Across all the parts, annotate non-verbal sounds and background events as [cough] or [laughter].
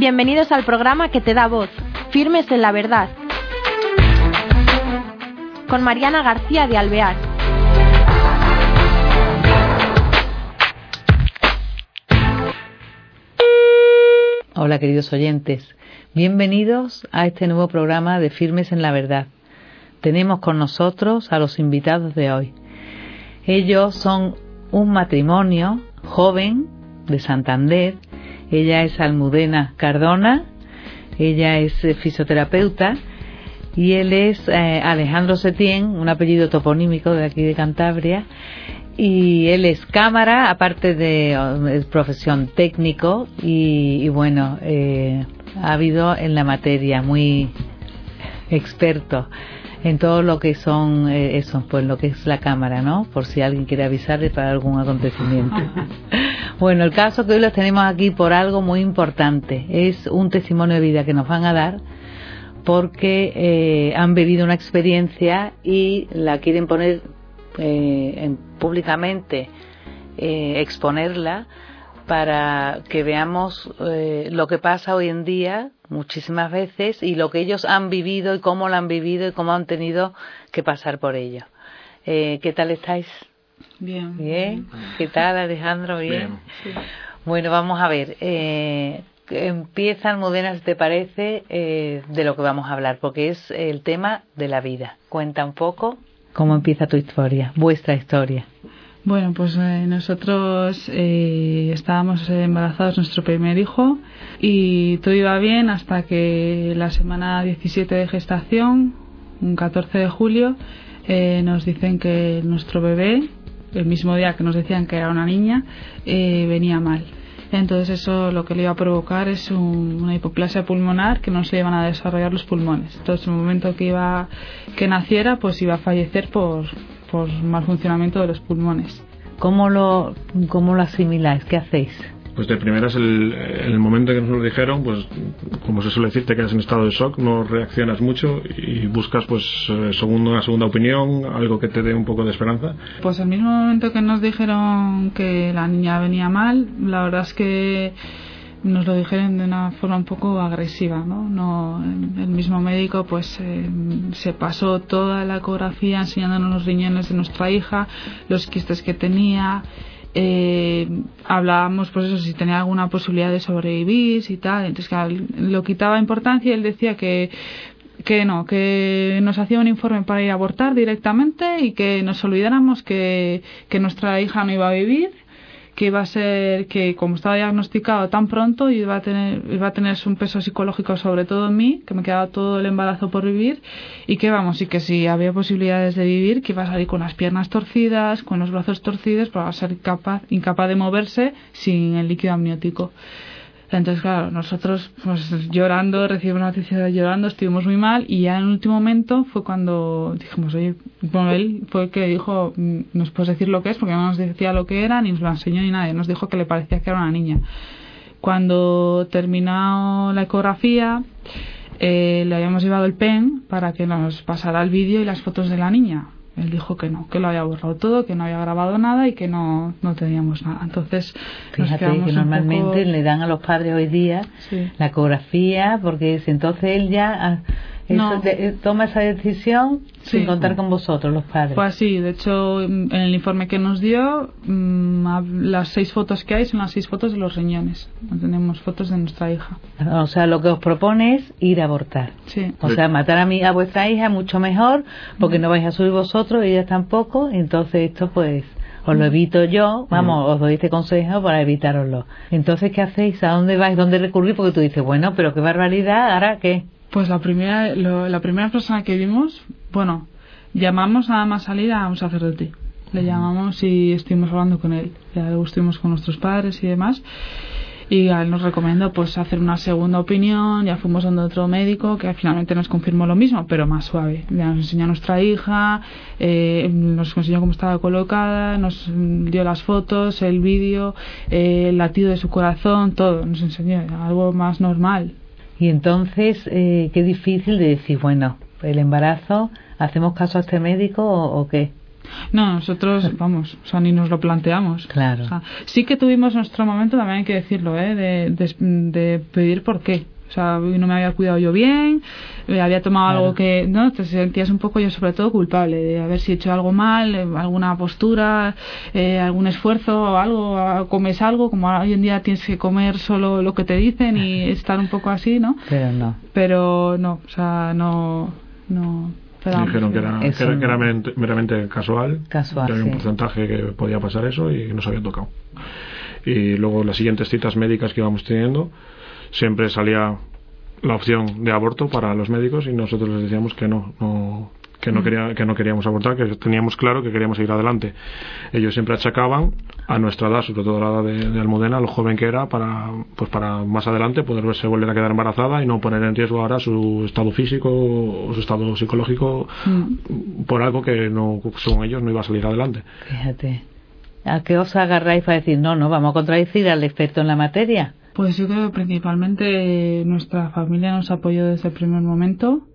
Bienvenidos al programa que te da voz, Firmes en la Verdad, con Mariana García de Alvear. Hola queridos oyentes, bienvenidos a este nuevo programa de Firmes en la Verdad. Tenemos con nosotros a los invitados de hoy. Ellos son un matrimonio joven de Santander ella es Almudena Cardona, ella es eh, fisioterapeuta y él es eh, Alejandro Setién, un apellido toponímico de aquí de Cantabria. Y él es cámara, aparte de oh, profesión técnico, y, bueno, eh, ha habido en la materia muy experto en todo lo que son eso, pues lo que es la cámara, ¿no? Por si alguien quiere avisarle para algún acontecimiento. [laughs] Bueno, el caso que hoy los tenemos aquí por algo muy importante. Es un testimonio de vida que nos van a dar porque eh, han vivido una experiencia y la quieren poner eh, públicamente, eh, exponerla para que veamos lo que pasa hoy en día muchísimas veces y lo que ellos han vivido y cómo lo han vivido y cómo han tenido que pasar por ello. ¿Qué tal estáis? Bien. Bien. ¿Qué tal, Alejandro? Bien. Bueno, vamos a ver. Eh, empieza, Almudena, si te parece, eh, de lo que vamos a hablar, porque es el tema de la vida. Cuenta un poco cómo empieza tu historia, vuestra historia. Bueno, pues eh, nosotros eh, estábamos embarazados nuestro primer hijo y todo iba bien hasta que la semana 17 de gestación, un 14 de julio, nos dicen que nuestro bebé el mismo día que nos decían que era una niña, eh, venía mal. Entonces eso lo que le iba a provocar es una hipoplasia pulmonar que no se le iban a desarrollar los pulmones. Entonces en el momento que iba que naciera pues iba a fallecer por, por mal funcionamiento de los pulmones. ¿Cómo lo, cómo lo asimiláis? ¿Qué hacéis? pues de primeras el, el momento que nos lo dijeron pues como se suele decir te quedas en estado de shock no reaccionas mucho y buscas pues eh, segundo, una segunda opinión algo que te dé un poco de esperanza pues al mismo momento que nos dijeron que la niña venía mal la verdad es que nos lo dijeron de una forma un poco agresiva, ¿no? no el mismo médico pues eh, se pasó toda la ecografía enseñándonos los riñones de nuestra hija, los quistes que tenía, eh, hablábamos pues eso si tenía alguna posibilidad de sobrevivir y tal entonces lo quitaba importancia y él decía que que no, que nos hacía un informe para ir a abortar directamente y que nos olvidáramos que, que nuestra hija no iba a vivir que iba a ser que como estaba diagnosticado tan pronto iba a tener iba a tener un peso psicológico sobre todo en mí que me quedaba todo el embarazo por vivir y que vamos y que si había posibilidades de vivir que iba a salir con las piernas torcidas con los brazos torcidos para ser capaz incapaz de moverse sin el líquido amniótico entonces, claro, nosotros pues llorando, recibimos noticia llorando, estuvimos muy mal y ya en el último momento fue cuando dijimos, oye, bueno, él fue el que dijo, mm, nos puedes decir lo que es, porque no nos decía lo que era, ni nos lo enseñó ni nadie, nos dijo que le parecía que era una niña. Cuando terminó la ecografía, eh, le habíamos llevado el pen para que nos pasara el vídeo y las fotos de la niña él dijo que no, que lo había borrado todo, que no había grabado nada y que no, no teníamos nada. Entonces, fíjate que normalmente le dan a los padres hoy día la ecografía, porque entonces él ya eh, toma esa decisión sin contar con vosotros, los padres. Fue así. De hecho, en el informe que nos dio, mm, las seis fotos que hay son las seis fotos de los riñones. No tenemos fotos de nuestra hija. O sea, lo que os propone es ir a abortar. Sí. O sea, matar a, mi, a vuestra hija es mucho mejor porque no vais a subir vosotros, ella tampoco. Entonces, esto pues os lo evito yo, vamos, os doy este consejo para evitaroslo. Entonces, ¿qué hacéis? ¿A dónde vais? ¿Dónde recurrir? Porque tú dices, bueno, pero qué barbaridad, ¿ahora qué? Pues la primera, la primera persona que vimos, bueno, llamamos nada más salir a un sacerdote. Le llamamos y estuvimos hablando con él. Ya estuvimos con nuestros padres y demás. Y él nos recomendó pues hacer una segunda opinión. Ya fuimos donde otro médico que finalmente nos confirmó lo mismo, pero más suave. Ya nos enseñó a nuestra hija, eh, nos enseñó cómo estaba colocada, nos dio las fotos, el vídeo, eh, el latido de su corazón, todo. Nos enseñó algo más normal. Y entonces, eh, qué difícil de decir, bueno, el embarazo, ¿hacemos caso a este médico o, qué? No, nosotros, [laughs] vamos, o sea, ni nos lo planteamos. Claro. O sea, sí que tuvimos nuestro momento, también hay que decirlo, ¿eh? de, de, de pedir por qué. O sea, no me había cuidado yo bien, me había tomado Claro. algo que, ¿no? Te sentías un poco yo sobre todo culpable de haber si hecho algo mal, eh, alguna postura, eh, algún esfuerzo o algo, comes algo, como hoy en día tienes que comer solo lo que te dicen y [laughs] estar un poco así, ¿no? Pero no. Pero no, o sea, no, no. esperábamos Dijeron que era, que era, que era no. meramente, meramente casual, Casual, que había un porcentaje que podía pasar eso y que nos había tocado. Y luego las siguientes citas médicas que íbamos teniendo, siempre salía la opción de aborto para los médicos y nosotros les decíamos que no, no que Mm. no, quería, que no queríamos abortar, que teníamos claro que queríamos seguir adelante. Ellos siempre achacaban a nuestra edad, sobre todo a la edad de, de Almudena, lo joven que era, para, pues para más adelante poder verse volver a quedar embarazada y no poner en riesgo ahora su estado físico o su estado psicológico Mm. por algo que no, según ellos, no iba a salir adelante. Fíjate. ¿A qué os agarráis para decir, no, no, vamos a contradecir al experto en la materia? Pues yo creo que principalmente nuestra familia nos apoyó desde el primer momento.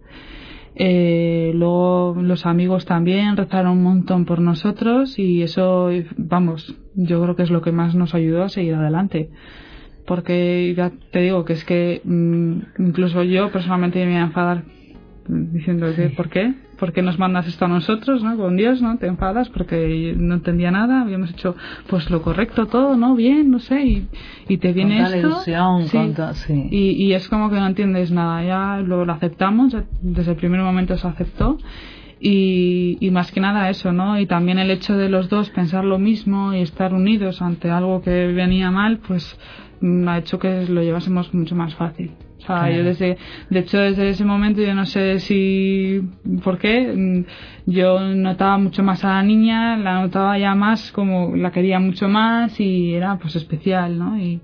Eh, luego los amigos también rezaron un montón por nosotros y eso, vamos, yo creo que es lo que más nos ayudó a seguir adelante. Porque ya te digo que es que mm, incluso yo personalmente me iba a enfadar mm, diciendo que ¿por qué? ¿Por qué nos mandas esto a nosotros, no? Con Dios, ¿no? Te enfadas porque no entendía nada, habíamos hecho pues lo correcto todo, ¿no? Bien, no sé, y, y te viene Con esto. ilusión, sí, con to- sí. y, y es como que no entiendes nada, ya lo, lo aceptamos, ya desde el primer momento se aceptó. Y, y más que nada eso, ¿no? Y también el hecho de los dos pensar lo mismo y estar unidos ante algo que venía mal, pues mm, ha hecho que lo llevásemos mucho más fácil. O sea, Claro. yo desde, de hecho desde ese momento yo no sé si, ¿por qué? Mm, Yo notaba mucho más a la niña, la notaba ya más como la quería mucho más y era pues especial, ¿no? Y,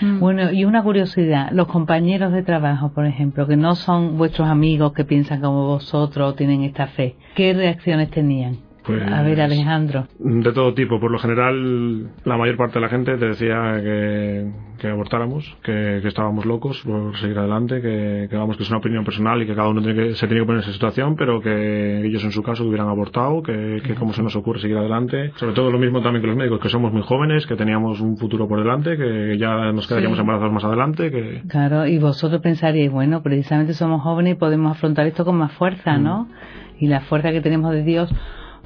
mm. Bueno, y una curiosidad, los compañeros de trabajo, por ejemplo, que no son vuestros amigos que piensan como vosotros o tienen esta fe, ¿qué reacciones tenían? Pues- A ver, Alejandro. De todo tipo. Por lo general, la mayor parte de la gente te decía que, que abortáramos, que, que estábamos locos por seguir adelante, que, que vamos, que es una opinión personal y que cada uno tiene que, se tiene que poner en esa situación, pero que ellos en su caso hubieran abortado, que, que cómo se nos ocurre seguir adelante. Sobre todo lo mismo también que los médicos, que somos muy jóvenes, que teníamos un futuro por delante, que ya nos quedaríamos Sí. embarazados más adelante, que Claro, y vosotros pensaríais, bueno, precisamente somos jóvenes y podemos afrontar esto con más fuerza, ¿no? Y la fuerza que tenemos de Dios.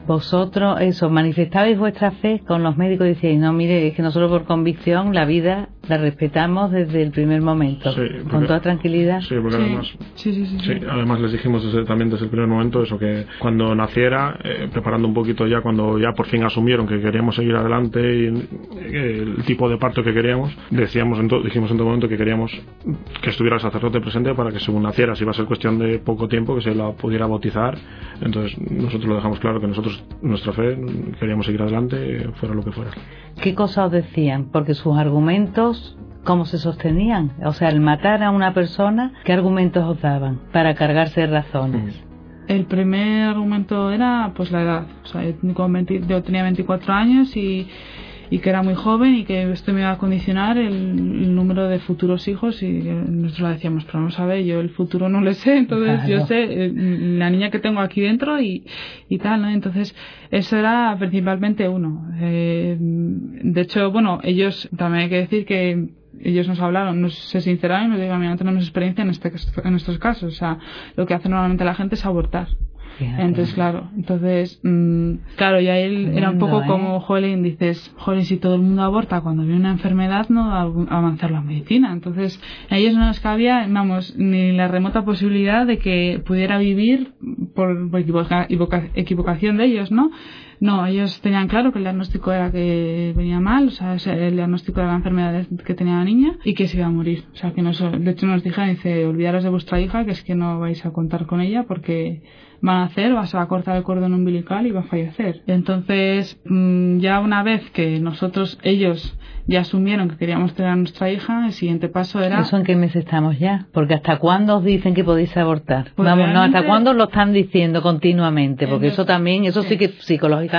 Vosotros, eso, manifestabais vuestra fe con los médicos decíais, no, mire, es que nosotros por convicción la vida la respetamos desde el primer momento, Sí, con toda tranquilidad. sí, porque Sí, además sí, sí, sí, Sí, sí. además les dijimos desde- también desde el primer momento eso, que cuando naciera, eh, preparando un poquito ya, cuando ya por fin asumieron que queríamos seguir adelante y eh, el tipo de parto que queríamos, decíamos en to- dijimos en todo momento que queríamos que estuviera el sacerdote presente para que según naciera, si iba a ser cuestión de poco tiempo, que se la pudiera bautizar. Entonces nosotros lo dejamos claro que nosotros, nuestra fe, queríamos seguir adelante, fuera lo que fuera. ¿Qué cosas os decían? Porque sus argumentos, ¿cómo se sostenían? O sea, al matar a una persona, ¿qué argumentos os daban para cargarse de razones? El primer argumento era pues la edad. O sea, yo, con 20 yo tenía 24 años y, y que era muy joven y que esto me iba a condicionar el, el número de futuros hijos y eh, nosotros lo decíamos, pero vamos a ver, yo el futuro no le sé, [laughs] entonces Claro. yo sé eh, la niña que tengo aquí dentro y, y tal, ¿no? Entonces eso era principalmente uno. Eh, de hecho, bueno, ellos también hay que decir que ellos nos hablaron, nos se sinceraron y nos dijeron, mira, no tenemos experiencia en, este, en estos casos. O sea, lo que hace normalmente la gente es abortar. Entonces, claro, entonces, mm, claro, ya él era un poco ¿eh? como Jolín, dices, Jolín, si todo el mundo aborta cuando viene una enfermedad, no va a avanzar la medicina. Entonces, a ellos no nos cabía, vamos, ni la remota posibilidad de que pudiera vivir por, por equivoca- equivoca- equivocación de ellos, ¿no? No, ellos tenían claro que el diagnóstico era que venía mal, o sea, el diagnóstico de la enfermedad que tenía la niña y que se iba a morir. O sea, que nos, de hecho nos dijeron, dice, olvidaros de vuestra hija, que es que no vais a contar con ella porque van a hacer, vas a cortar el cordón umbilical y va a fallecer. Entonces, mm, ya una vez que nosotros, ellos, ya asumieron que queríamos tener a nuestra hija, el siguiente paso era... ¿Eso en qué mes estamos ya? Porque ¿hasta cuándo os dicen que podéis abortar? Pues Vamos, no, ¿hasta cuándo lo están diciendo continuamente? Porque eso también, eso sí sí. que psicológicamente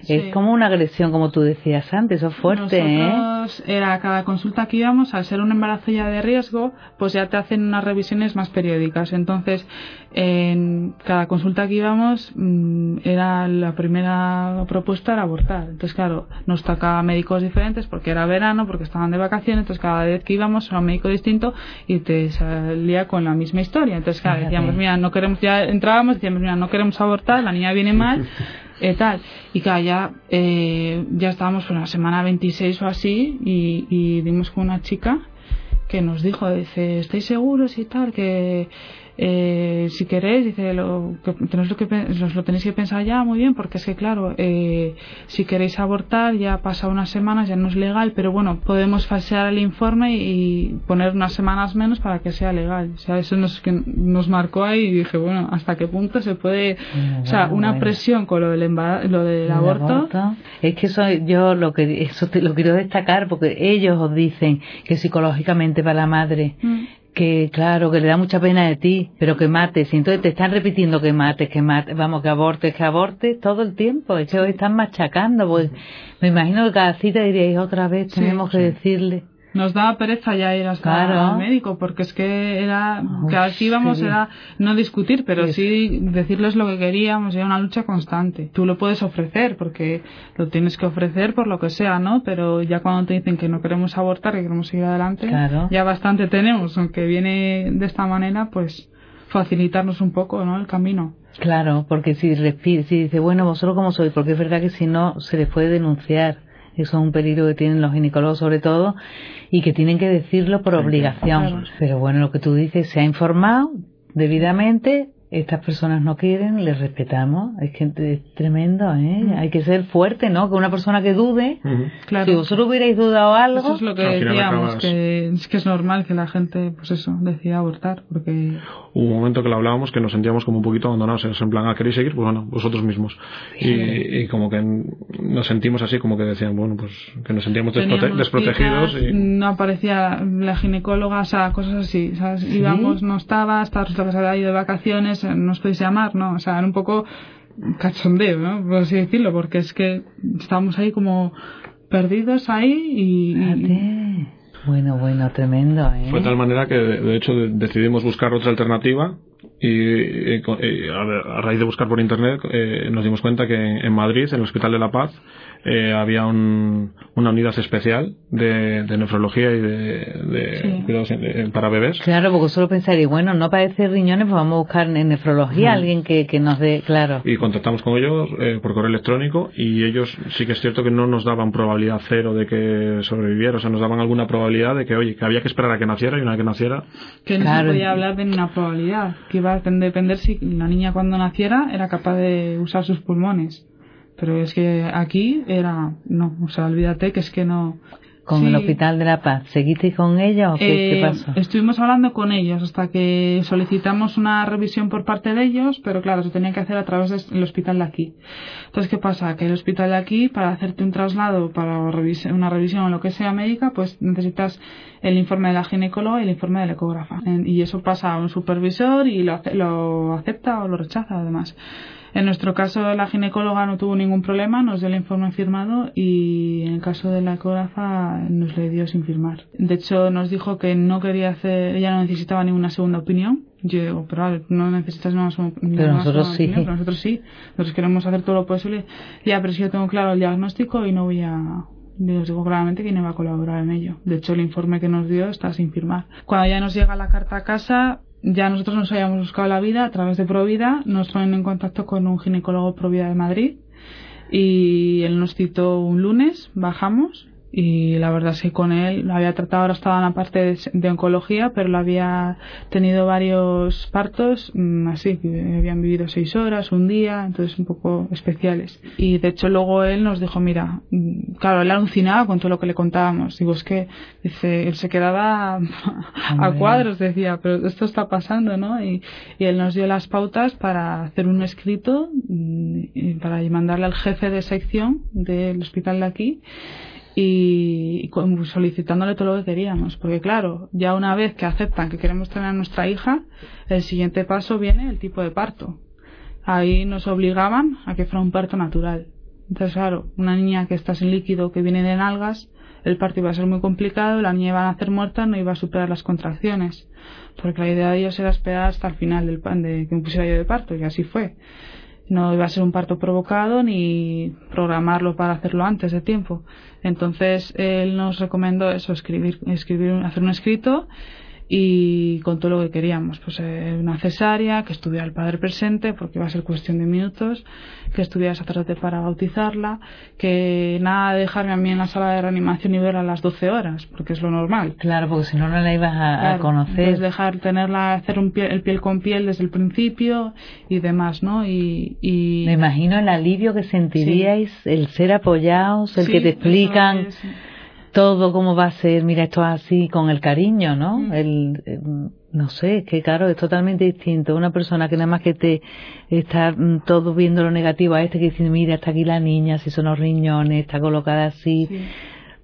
es Sí. como una agresión, como tú decías antes, eso es fuerte, ¿eh? Nosotros, era cada consulta que íbamos, al ser un embarazo ya de riesgo, pues ya te hacen unas revisiones más periódicas. Entonces, en- cada consulta que íbamos mm, era la primera propuesta era abortar. Entonces, claro, nos tocaba médicos diferentes porque era verano, porque estaban de vacaciones, entonces cada vez que íbamos era un médico distinto y te salía con la misma historia. Entonces, claro, decíamos, mira, no queremos, ya entrábamos, decíamos, mira, no queremos abortar, la niña viene mal. [laughs] Eh, tal. Y claro, ya, eh, ya estábamos por la semana 26 o así y, y dimos con una chica que nos dijo, dice, ¿estáis seguros y tal? Que eh, si queréis, dice, lo, que, tenéis lo, que, lo tenéis que pensar ya muy bien, porque es que, claro, eh, si queréis abortar, ya pasa unas semanas, ya no es legal, pero bueno, podemos falsear el informe y poner unas semanas menos para que sea legal. O sea, eso nos, que nos marcó ahí y dije, bueno, ¿hasta qué punto se puede, o sea, una presión con lo del, lo del aborto? Es que eso yo lo que eso te, lo quiero destacar porque ellos os dicen que psicológicamente para la madre mm que claro, que le da mucha pena de ti, pero que mates, y entonces te están repitiendo que mates, que mates, vamos, que abortes, que abortes todo el tiempo, es que están machacando, pues me imagino que cada cita diríais otra vez, tenemos que decirle. Nos daba pereza ya ir hasta el médico, porque es que era, que aquí íbamos era no discutir, pero sí. decirles lo que queríamos, era una lucha constante. Tú lo puedes ofrecer, porque lo tienes que ofrecer por lo que sea, ¿no? Pero ya cuando te dicen que no queremos abortar, que queremos seguir adelante, ya bastante tenemos, aunque viene de esta manera, pues facilitarnos un poco, ¿no? El camino. Claro, porque si, si dice, bueno, vosotros como sois, porque es verdad que si no se les puede denunciar eso es un peligro que tienen los ginecólogos sobre todo y que tienen que decirlo por obligación. Pero bueno, lo que tú dices, se ha informado debidamente, estas personas no quieren, les respetamos. Es que es tremendo, ¿eh? Hay que ser fuerte, ¿no? Que una persona que dude, claro. si vosotros hubierais dudado algo... Eso es lo que decíamos, que es que es normal que la gente, pues eso, decida abortar, porque... Hubo un momento que lo hablábamos que nos sentíamos como un poquito abandonados, en plan, ah, ¿queréis seguir? Pues bueno, vosotros mismos. Y, como que nos sentimos así, como que decían, bueno, pues que nos sentíamos desprotegidos. y... No aparecía la ginecóloga, o sea, cosas así, ¿sabes? Íbamos, no estaba, hasta que se había ido de vacaciones, no os podéis llamar, ¿no? O sea, era un poco cachondeo, ¿no? Por así decirlo, porque es que estábamos ahí como perdidos ahí y... Bueno, bueno, tremendo, ¿eh? Fue de tal manera que, de hecho, decidimos buscar otra alternativa y, a, raíz de buscar por internet eh, nos dimos cuenta que en Madrid, en el Hospital de la Paz, eh, había un, una unidad especial de, de nefrología y de, cuidados para bebés. Claro, porque solo pensaría, bueno, no parece riñones, pues vamos a buscar en nefrología alguien que, que, nos dé, claro. Y contactamos con ellos eh, por correo electrónico y ellos sí que es cierto que no nos daban probabilidad cero de que sobreviviera, o sea, nos daban alguna probabilidad de que, oye, que había que esperar a que naciera y una vez que naciera. Que no se podía hablar de una probabilidad, que iba depender si la niña cuando naciera era capaz de usar sus pulmones. Pero es que aquí era, no, o sea, olvídate que es que no. ¿Con el Hospital de la Paz? ¿Seguiste con ellos o qué, eh, pasó? Estuvimos hablando con ellos hasta que solicitamos una revisión por parte de ellos, pero claro, se tenía que hacer a través del hospital de aquí. Entonces, ¿qué pasa? Que el hospital de aquí, para hacerte un traslado, para una revisión o lo que sea médica, pues necesitas el informe de la ginecóloga y el informe del ecógrafa. Y eso pasa a un supervisor y lo, lo acepta o lo rechaza, además. En nuestro caso, la ginecóloga no tuvo ningún problema, nos dio el informe firmado y en el caso de la ecógrafa nos le dio sin firmar. De hecho, nos dijo que no quería hacer, ella no necesitaba ninguna segunda opinión. Yo digo, pero vale, no necesitas una, segunda pero nosotros sí. pero nosotros sí. Nosotros queremos hacer todo lo posible. Ya, pero si yo tengo claro el diagnóstico y no voy a os digo claramente que no va a colaborar en ello. De hecho, el informe que nos dio está sin firmar. Cuando ya nos llega la carta a casa, ya nosotros nos habíamos buscado la vida a través de Provida, nos ponen en contacto con un ginecólogo Provida de Madrid y él nos citó un lunes, bajamos y la verdad es que con él lo había tratado, ahora estaba en la parte de, oncología, pero lo había tenido varios partos, mm, así, que habían vivido seis horas, un día, entonces un poco especiales. Y de hecho luego él nos dijo, mira, mm, claro, él alucinaba con todo lo que le contábamos. Digo, es que, dice, él se quedaba [laughs] a cuadros, decía, pero esto está pasando, ¿no? Y, y él nos dio las pautas para hacer un escrito, mm, para mandarle al jefe de sección del hospital de aquí y solicitándole todo lo que queríamos. Porque claro, ya una vez que aceptan que queremos tener a nuestra hija, el siguiente paso viene el tipo de parto. Ahí nos obligaban a que fuera un parto natural. Entonces, claro, una niña que está sin líquido, que viene de nalgas, el parto iba a ser muy complicado, la niña iba a nacer muerta, no iba a superar las contracciones, porque la idea de ellos era esperar hasta el final del pan de que me pusiera yo de parto, y así fue. No iba a ser un parto provocado ni programarlo para hacerlo antes de tiempo. Entonces él nos recomendó eso, escribir, escribir, hacer un escrito y con todo lo que queríamos, pues eh, una cesárea, que estuviera el padre presente, porque iba a ser cuestión de minutos, que estuviera sacerdote para bautizarla, que nada de dejarme a mí en la sala de reanimación y verla a las 12 horas, porque es lo normal. Claro, porque si no, no la ibas a, conocer. Es dejar tenerla, hacer un piel, el piel con piel desde el principio y demás, ¿no? Y, y... Me imagino el alivio que sentiríais, el ser apoyados, el que te explican todo cómo va a ser, mira, esto así, con el cariño, ¿no? Mm. El, no sé, es que claro, es totalmente distinto. Una persona que nada más que te está mm, todo viendo lo negativo a este que dice, mira, está aquí la niña, si son los riñones, está colocada así.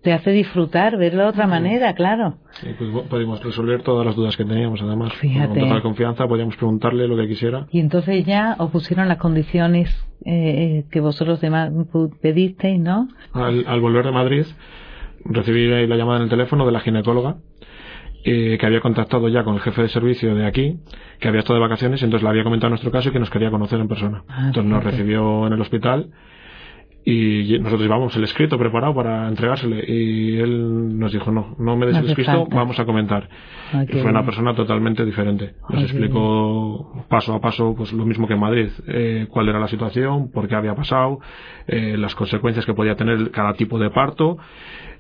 Te hace disfrutar, verlo de otra manera, claro. Sí, pues podemos resolver todas las dudas que teníamos, además. Fíjate. Con total confianza podíamos preguntarle lo que quisiera. Y entonces ya os pusieron las condiciones eh, eh que vosotros demás pedisteis, ¿no? Al, al volver de Madrid, recibí la llamada en el teléfono de la ginecóloga eh, que había contactado ya con el jefe de servicio de aquí, que había estado de vacaciones, y entonces le había comentado nuestro caso y que nos quería conocer en persona. Ah, entonces nos recibió en el hospital y nosotros llevamos el escrito preparado para entregársele y él nos dijo no, no me des el escrito, vamos a comentar. y fue una persona totalmente diferente. Nos explicó paso a paso pues lo mismo que en Madrid, eh, cuál era la situación, por qué había pasado, eh, las consecuencias que podía tener cada tipo de parto.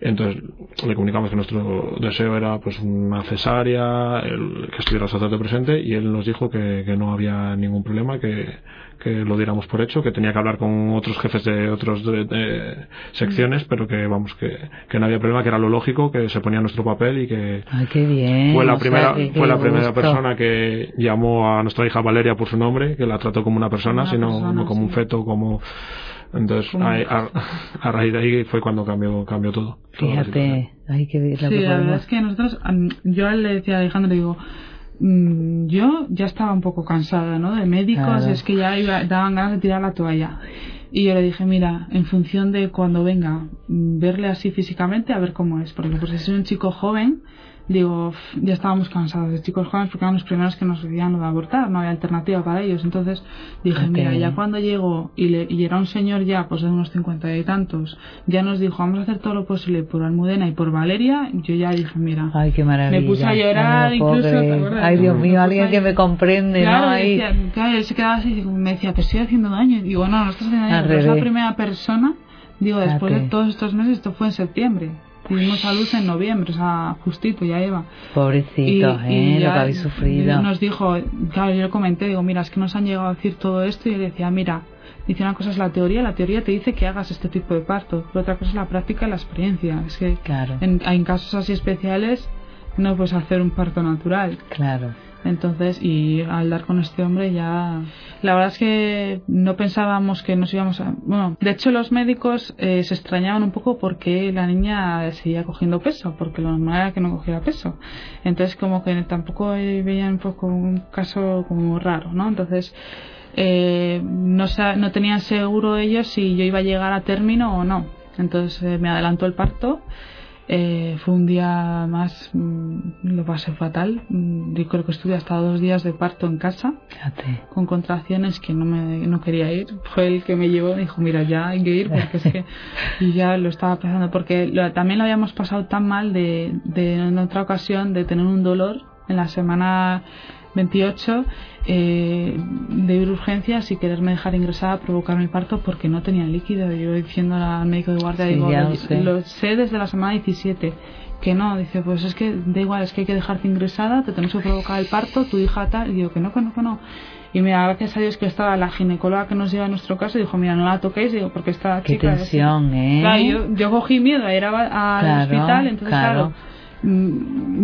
Entonces le comunicamos que nuestro deseo era pues una cesárea, el, que estuviera el sacerdote presente y él nos dijo que, no había ningún problema, que, que, lo diéramos por hecho, que tenía que hablar con otros jefes de otras secciones, mm. pero que vamos, que, que, no había problema, que era lo lógico, que se ponía nuestro papel y que fue la primera, fue la primera persona que llamó a nuestra hija Valeria por su nombre, que la trató como una persona, sino no como un feto, como entonces, a, raíz de ahí fue cuando cambió, cambió todo. Fíjate, hay que ver la Sí, la verdad es que nosotros, yo le decía a Alejandro, digo, mm, yo ya estaba un poco cansada, ¿no? De médicos, es que ya iba, daban ganas de tirar la toalla. Y yo le dije, mira, en función de cuando venga, mm, verle así físicamente, a ver cómo es. Porque pues es un chico joven, digo, ya estábamos cansados de chicos jóvenes porque eran los primeros que nos decían lo de abortar, no había alternativa para ellos. Entonces dije, mira, ya cuando llegó y, le, y era un señor ya, pues de unos cincuenta y tantos, ya nos dijo, vamos a hacer todo lo posible por Almudena y por Valeria, yo ya dije, mira, Ay, qué maravilla. me puse a llorar, incluso, Ay, Dios mío, alguien que me comprende, claro, ¿no? Ahí... claro, él se quedaba así, me decía, te estoy haciendo daño. Y digo, no, no estás haciendo daño, pero es la primera persona, digo, después de todos estos meses, esto fue en septiembre Tuvimos a luz en noviembre, o sea, justito, ya Eva. Pobrecito, ¿eh? lo que habéis sufrido. Nos dijo, claro, yo le comenté, digo, mira, es que nos han llegado a decir todo esto y él decía, mira, dice una cosa es la teoría, la teoría te dice que hagas este tipo de parto, pero otra cosa es la práctica y la experiencia. Es que claro. en, en casos así especiales no puedes hacer un parto natural. Claro. Entonces, y al dar con este hombre ya... La verdad es que no pensábamos que nos íbamos a... Bueno, de hecho los médicos eh, se extrañaban un poco porque la niña seguía cogiendo peso, porque lo normal era que no cogiera peso. Entonces como que tampoco veían un poco un caso como raro, ¿no? Entonces... Eh, no, no tenían seguro ellos si yo iba a llegar a término o no. Entonces eh, me adelantó el parto eh, fue un día más, mm, lo pasé fatal. Mm, yo creo que estuve hasta dos días de parto en casa, con contracciones que no me no quería ir. Fue el que me llevó, me dijo, mira, ya hay que ir, porque es que. [laughs] y ya lo estaba pensando, porque también lo habíamos pasado tan mal de, de en otra ocasión de tener un dolor en la semana 28 eh, de ir urgencias y quererme dejar ingresada, provocar mi parto porque no tenía líquido. Yo diciendo al médico de guardia, digo, lo sé. desde la semana 17 que no, dice, pues es que da igual, es que hay que dejarte ingresada, te tenemos que provocar el parto, tu hija tal, y digo que no, que no, que no. Y mira, gracias a Dios que estaba la ginecóloga que nos lleva a nuestro caso, dijo, mira, no la toquéis, digo, porque esta Qué tensión, ¿eh? Claro, yo, cogí miedo a ir al hospital, entonces claro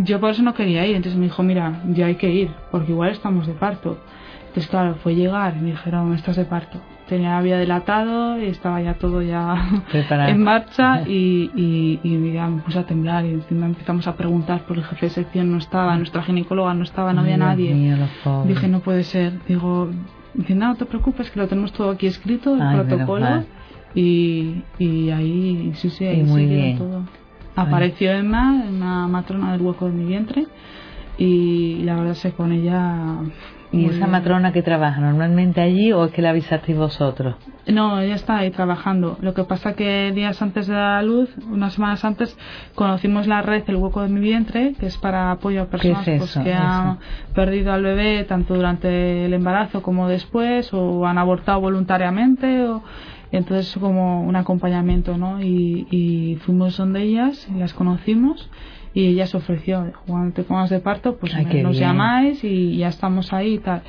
yo por eso no quería ir. Entonces me dijo, mira, ya hay que ir, porque igual estamos de parto. Entonces, claro, fue llegar y me dijeron, estás de parto. Tenía, había delatado y estaba ya todo ya en marcha y, y, ya me puse a temblar y encima empezamos a preguntar por el jefe de sección no estaba, nuestra ginecóloga no estaba, no había nadie. Dije, no puede ser. Digo, dice, no, no te preocupes, que lo tenemos todo aquí escrito, el protocolo. Y, y ahí, sí, sí, ahí muy bien. todo. Apareció Emma, una matrona del hueco de mi vientre, y la verdad es que con ella ¿Y esa matrona que trabaja normalmente allí o es que la avisasteis vosotros? No, ella está ahí trabajando. Lo que pasa que días antes de la luz, unas semanas antes, conocimos la red El Hueco de mi Vientre, que es para apoyo a personas pues, que han perdido al bebé tanto durante el embarazo como después, o han abortado voluntariamente, o entonces como un acompañamiento, ¿no? Y, y fuimos donde ellas, y las conocimos y ella se ofreció, cuando te pongas de parto, pues nos llamáis y ya estamos ahí y tal.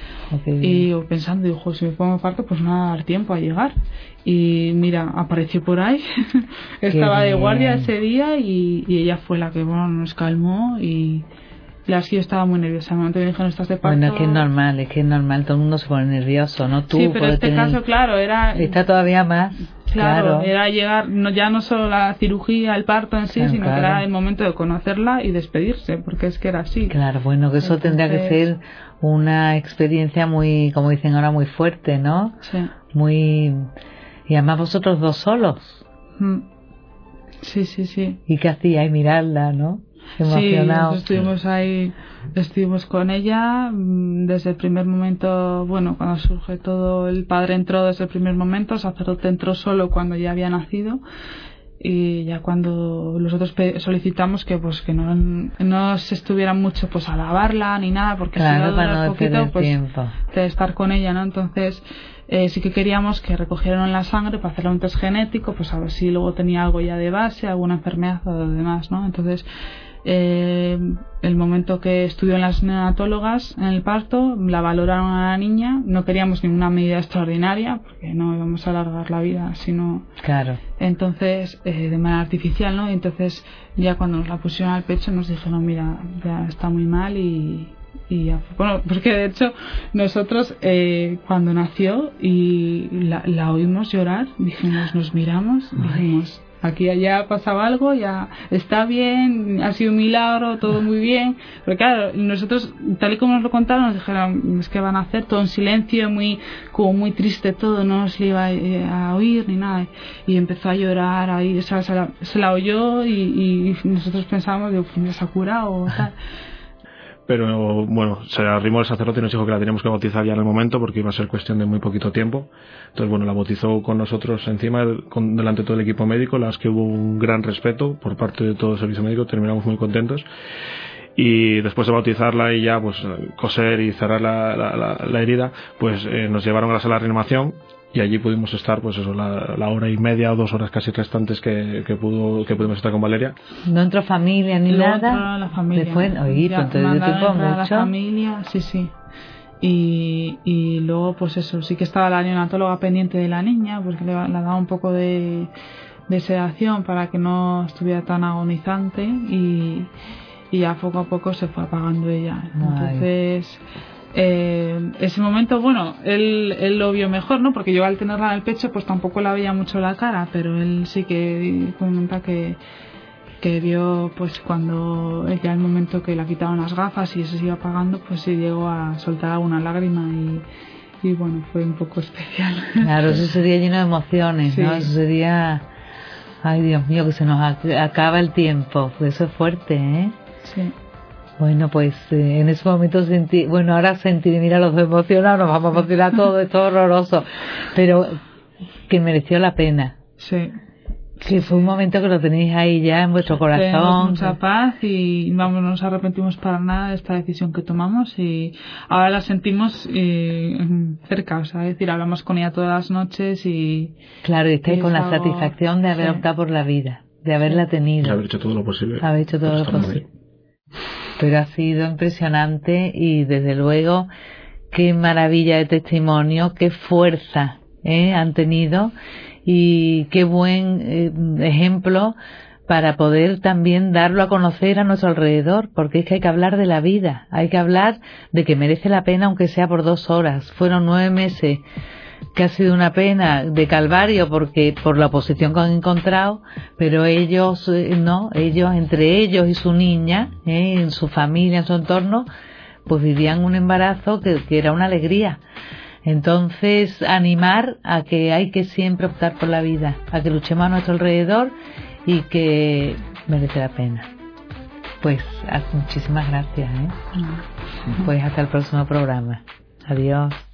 y yo pensando, dijo, si me pongo de parto, pues no va a dar tiempo a llegar. Y mira, apareció por ahí, [laughs] estaba de guardia ese día y, ella fue la que bueno, nos calmó y, la yo estaba muy nerviosa. En el momento que me dijeron estás de parto. Bueno, es que es normal, es que es normal, todo el mundo se pone nervioso, ¿no? Tú sí, pero en este caso, claro, era. Está todavía más. Claro, era llegar, no, ya no solo la cirugía, el parto en sí, sino que era el momento de conocerla y despedirse, porque es que era así. Claro, bueno, que eso tendría que ser una experiencia muy, como dicen ahora, muy fuerte, ¿no? Sí. Muy. Y además vosotros dos solos. Mm. Sí, sí, sí. ¿Y qué hacíais? Mirarla, ¿no? Sí, estuvimos ahí, estuvimos con ella mm, desde el primer momento, bueno, cuando surge todo, el padre entró desde el primer momento, el sacerdote entró solo cuando ya había nacido y ya cuando nosotros solicitamos que pues que no, no se estuvieran mucho pues a lavarla ni nada porque claro, para no poquito pues tiempo. de estar con ella no entonces eh, sí que queríamos que recogieran la sangre para hacerle un test genético pues a ver si luego tenía algo ya de base alguna enfermedad o demás no entonces eh, el momento que estudió en las neonatólogas en el parto, la valoraron a la niña, no queríamos ninguna medida extraordinaria porque no íbamos a alargar la vida, sino claro. entonces eh, de manera artificial, ¿no? Y entonces ya cuando nos la pusieron al pecho nos dijeron, mira, ya está muy mal y, y ya. bueno, porque de hecho nosotros eh, cuando nació y la, la oímos llorar, dijimos, nos miramos, dijimos aquí allá pasaba algo, ya está bien, ha sido un milagro, todo muy bien. Pero claro, nosotros, tal y como nos lo contaron, nos dijeron, es que van a hacer todo en silencio, muy, como muy triste todo, no se le iba eh, a, oír ni nada. Y empezó a llorar ahí, se, la, se la oyó y, nosotros pensábamos, digo, pues se ha curado o tal [laughs] pero bueno, se arrimó el sacerdote y nos dijo que la teníamos que bautizar ya en el momento porque iba a ser cuestión de muy poquito tiempo. Entonces, bueno, la bautizó con nosotros encima, con, delante de todo el equipo médico, las que hubo un gran respeto por parte de todo el servicio médico, terminamos muy contentos. Y después de bautizarla y ya pues coser y cerrar la, la, herida, pues eh, nos llevaron a la sala de reanimación y allí pudimos estar pues eso la, hora y media o dos horas casi restantes que, que pudo que pudimos estar con Valeria. No entró familia ni nada. la familia. después oí, entonces mucho la familia sí sí. Y, y luego pues eso sí que estaba la neonatóloga pendiente de la niña porque le, le daba un poco de, de sedación para que no estuviera tan agonizante y, y ya poco a poco se fue apagando ella. Entonces eh, ese momento, bueno, él, él lo vio mejor, ¿no? Porque yo al tenerla en el pecho, pues tampoco la veía mucho la cara, pero él sí que comenta que, que vio, pues cuando ya el momento que la quitaron las gafas y eso se iba apagando, pues sí llegó a soltar una lágrima y, y bueno, fue un poco [laughs] especial. Claro, eso sería lleno de emociones, ¿no? Eso sería, ay Dios mío, que se nos acaba el tiempo, eso es fuerte, ¿eh? Sí. Bueno, pues eh, en ese momento sentí, bueno, ahora sentí, mira, los emocionados, nos vamos a emocionar todo, es todo horroroso, pero que mereció la pena. Sí. Que fue un momento que lo tenéis ahí ya en vuestro corazón. mucha paz y vamos, no nos arrepentimos para nada de esta decisión que tomamos y ahora la sentimos eh, cerca, o sea, es decir, hablamos con ella todas las noches y... Claro, y estáis con la satisfacción de haber optado por la vida, de haberla tenido. De haber hecho todo lo posible. Haber hecho todo lo posible pero ha sido impresionante y desde luego qué maravilla de testimonio, qué fuerza ¿eh? han tenido y qué buen eh, ejemplo para poder también darlo a conocer a nuestro alrededor, porque es que hay que hablar de la vida, hay que hablar de que merece la pena aunque sea por dos horas. Fueron nueve meses que ha sido una pena de calvario porque por la oposición que han encontrado, pero ellos eh, no, ellos entre ellos y su niña, eh, en su familia, en su entorno, pues vivían un embarazo que, que era una alegría. Entonces, animar a que hay que siempre optar por la vida, a que luchemos a nuestro alrededor y que merece la pena. Pues muchísimas gracias. ¿eh? Pues hasta el próximo programa. Adiós.